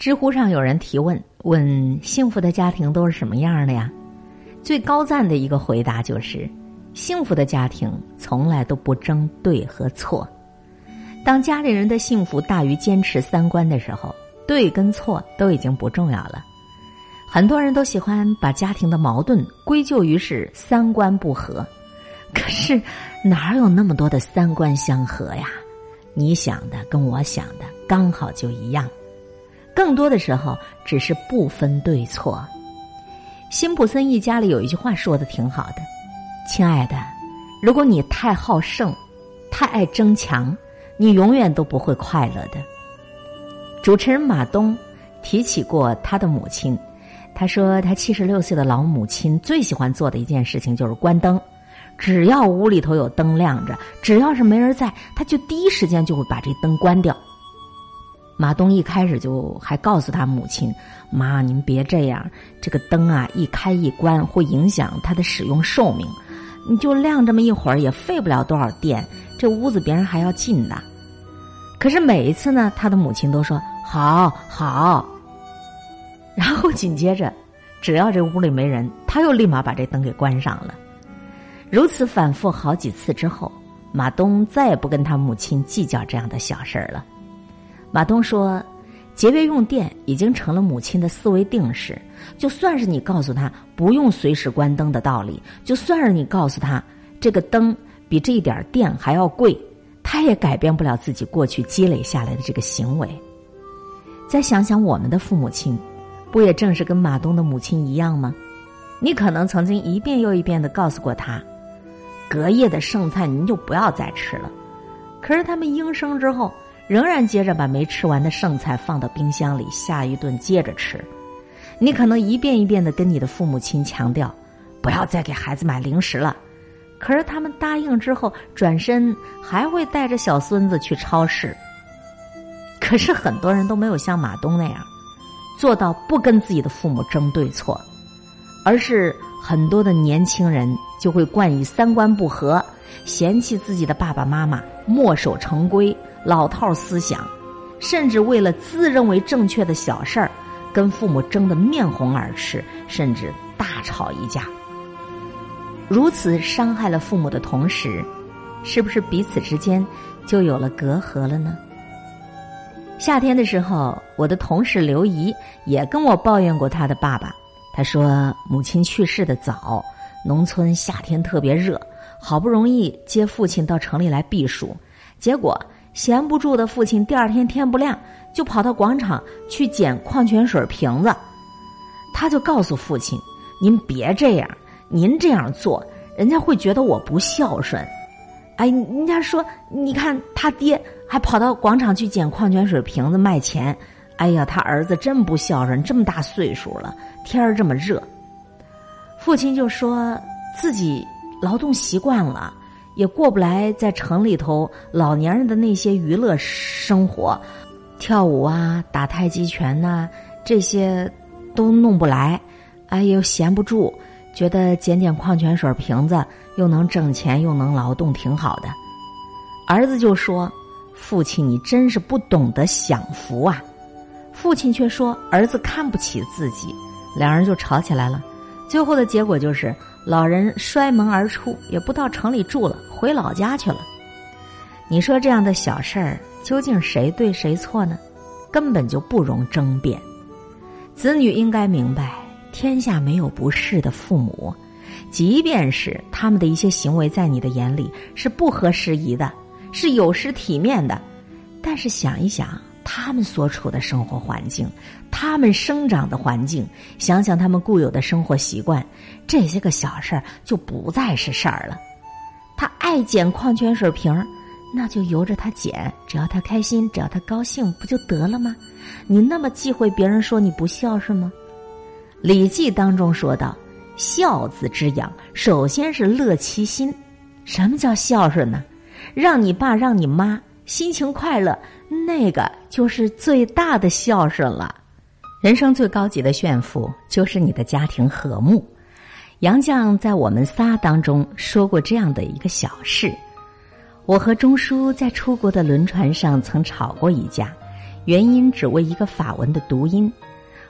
知乎上有人提问：问幸福的家庭都是什么样的呀？最高赞的一个回答就是：幸福的家庭从来都不争对和错。当家里人的幸福大于坚持三观的时候，对跟错都已经不重要了。很多人都喜欢把家庭的矛盾归咎于是三观不合，可是哪有那么多的三观相合呀？你想的跟我想的刚好就一样。更多的时候，只是不分对错。辛普森一家里有一句话说的挺好的：“亲爱的，如果你太好胜，太爱争强，你永远都不会快乐的。”主持人马东提起过他的母亲，他说他七十六岁的老母亲最喜欢做的一件事情就是关灯，只要屋里头有灯亮着，只要是没人在，他就第一时间就会把这灯关掉。马东一开始就还告诉他母亲：“妈，您别这样，这个灯啊一开一关会影响它的使用寿命，你就亮这么一会儿也费不了多少电，这屋子别人还要进的。”可是每一次呢，他的母亲都说：“好好。”然后紧接着，只要这屋里没人，他又立马把这灯给关上了。如此反复好几次之后，马东再也不跟他母亲计较这样的小事儿了。马东说：“节约用电已经成了母亲的思维定式。就算是你告诉他不用随时关灯的道理，就算是你告诉他这个灯比这一点电还要贵，他也改变不了自己过去积累下来的这个行为。再想想我们的父母亲，不也正是跟马东的母亲一样吗？你可能曾经一遍又一遍的告诉过他，隔夜的剩菜您就不要再吃了。可是他们应声之后。”仍然接着把没吃完的剩菜放到冰箱里，下一顿接着吃。你可能一遍一遍的跟你的父母亲强调，不要再给孩子买零食了。可是他们答应之后，转身还会带着小孙子去超市。可是很多人都没有像马东那样，做到不跟自己的父母争对错，而是很多的年轻人就会冠以三观不合，嫌弃自己的爸爸妈妈，墨守成规。老套思想，甚至为了自认为正确的小事儿，跟父母争得面红耳赤，甚至大吵一架。如此伤害了父母的同时，是不是彼此之间就有了隔阂了呢？夏天的时候，我的同事刘姨也跟我抱怨过她的爸爸。她说，母亲去世的早，农村夏天特别热，好不容易接父亲到城里来避暑，结果。闲不住的父亲，第二天天不亮就跑到广场去捡矿泉水瓶子。他就告诉父亲：“您别这样，您这样做，人家会觉得我不孝顺。”哎，人家说：“你看他爹还跑到广场去捡矿泉水瓶子卖钱。”哎呀，他儿子真不孝顺，这么大岁数了，天儿这么热。父亲就说自己劳动习惯了。也过不来在城里头老年人的那些娱乐生活，跳舞啊、打太极拳呐，这些都弄不来，哎，又闲不住，觉得捡捡矿泉水瓶子又能挣钱又能劳动，挺好的。儿子就说：“父亲，你真是不懂得享福啊！”父亲却说：“儿子看不起自己。”两人就吵起来了，最后的结果就是老人摔门而出，也不到城里住了。回老家去了，你说这样的小事儿，究竟谁对谁错呢？根本就不容争辩。子女应该明白，天下没有不是的父母，即便是他们的一些行为在你的眼里是不合时宜的，是有失体面的，但是想一想他们所处的生活环境，他们生长的环境，想想他们固有的生活习惯，这些个小事儿就不再是事儿了。他爱捡矿泉水瓶儿，那就由着他捡，只要他开心，只要他高兴，不就得了吗？你那么忌讳别人说你不孝顺吗？《礼记》当中说道：“孝子之养，首先是乐其心。什么叫孝顺呢？让你爸让你妈心情快乐，那个就是最大的孝顺了。人生最高级的炫富，就是你的家庭和睦。”杨绛在我们仨当中说过这样的一个小事：我和钟书在出国的轮船上曾吵过一架，原因只为一个法文的读音。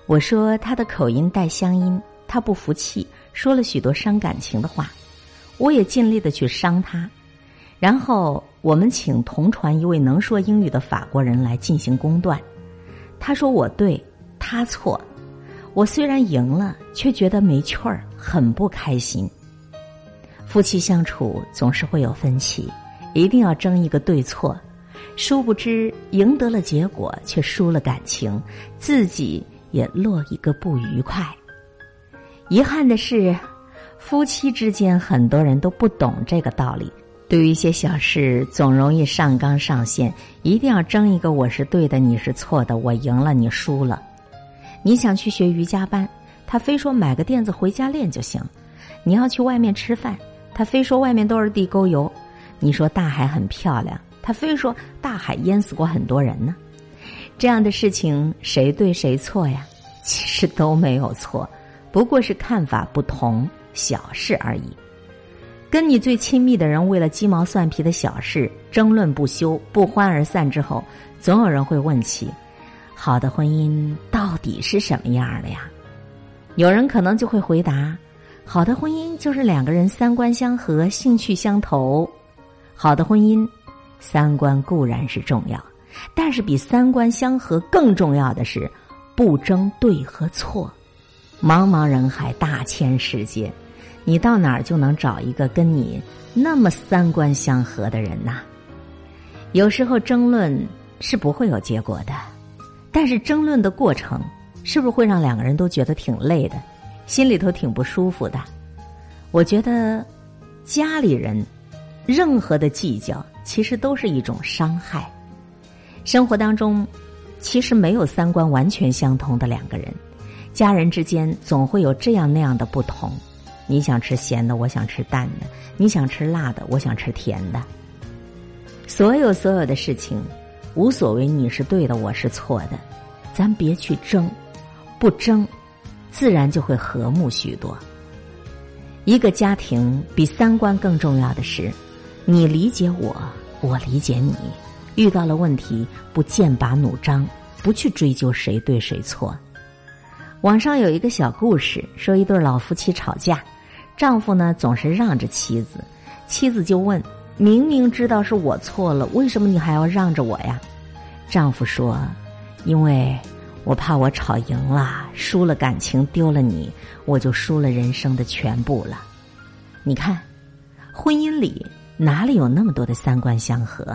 我说他的口音带乡音，他不服气，说了许多伤感情的话。我也尽力的去伤他。然后我们请同船一位能说英语的法国人来进行公断。他说我对，他错。我虽然赢了，却觉得没趣儿，很不开心。夫妻相处总是会有分歧，一定要争一个对错。殊不知赢得了结果，却输了感情，自己也落一个不愉快。遗憾的是，夫妻之间很多人都不懂这个道理。对于一些小事，总容易上纲上线，一定要争一个我是对的，你是错的，我赢了，你输了。你想去学瑜伽班，他非说买个垫子回家练就行；你要去外面吃饭，他非说外面都是地沟油。你说大海很漂亮，他非说大海淹死过很多人呢。这样的事情谁对谁错呀？其实都没有错，不过是看法不同，小事而已。跟你最亲密的人为了鸡毛蒜皮的小事争论不休、不欢而散之后，总有人会问起。好的婚姻到底是什么样的呀？有人可能就会回答：好的婚姻就是两个人三观相合、兴趣相投。好的婚姻，三观固然是重要，但是比三观相合更重要的是不争对和错。茫茫人海，大千世界，你到哪儿就能找一个跟你那么三观相合的人呐？有时候争论是不会有结果的。但是争论的过程，是不是会让两个人都觉得挺累的，心里头挺不舒服的？我觉得，家里人任何的计较，其实都是一种伤害。生活当中，其实没有三观完全相同的两个人，家人之间总会有这样那样的不同。你想吃咸的，我想吃淡的；你想吃辣的，我想吃甜的。所有所有的事情。无所谓，你是对的，我是错的，咱别去争，不争，自然就会和睦许多。一个家庭比三观更重要的是，你理解我，我理解你。遇到了问题，不剑拔弩张，不去追究谁对谁错。网上有一个小故事，说一对老夫妻吵架，丈夫呢总是让着妻子，妻子就问。明明知道是我错了，为什么你还要让着我呀？丈夫说：“因为我怕我吵赢了，输了感情，丢了你，我就输了人生的全部了。”你看，婚姻里哪里有那么多的三观相合？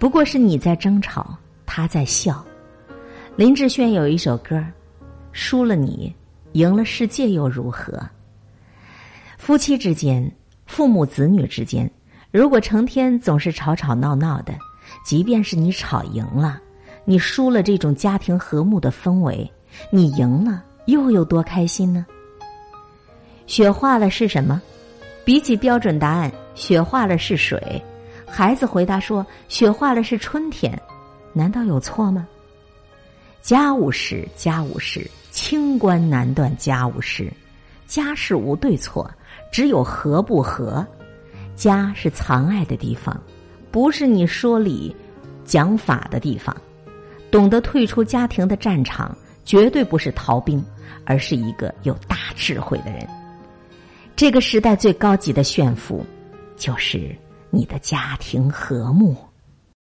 不过是你在争吵，他在笑。林志炫有一首歌：“输了你，赢了世界又如何？”夫妻之间，父母子女之间。如果成天总是吵吵闹闹的，即便是你吵赢了，你输了这种家庭和睦的氛围，你赢了又有多开心呢？雪化了是什么？比起标准答案，雪化了是水。孩子回答说：“雪化了是春天。”难道有错吗？家务事，家务事，清官难断家务事。家事无对错，只有和不和。家是藏爱的地方，不是你说理、讲法的地方。懂得退出家庭的战场，绝对不是逃兵，而是一个有大智慧的人。这个时代最高级的炫富，就是你的家庭和睦。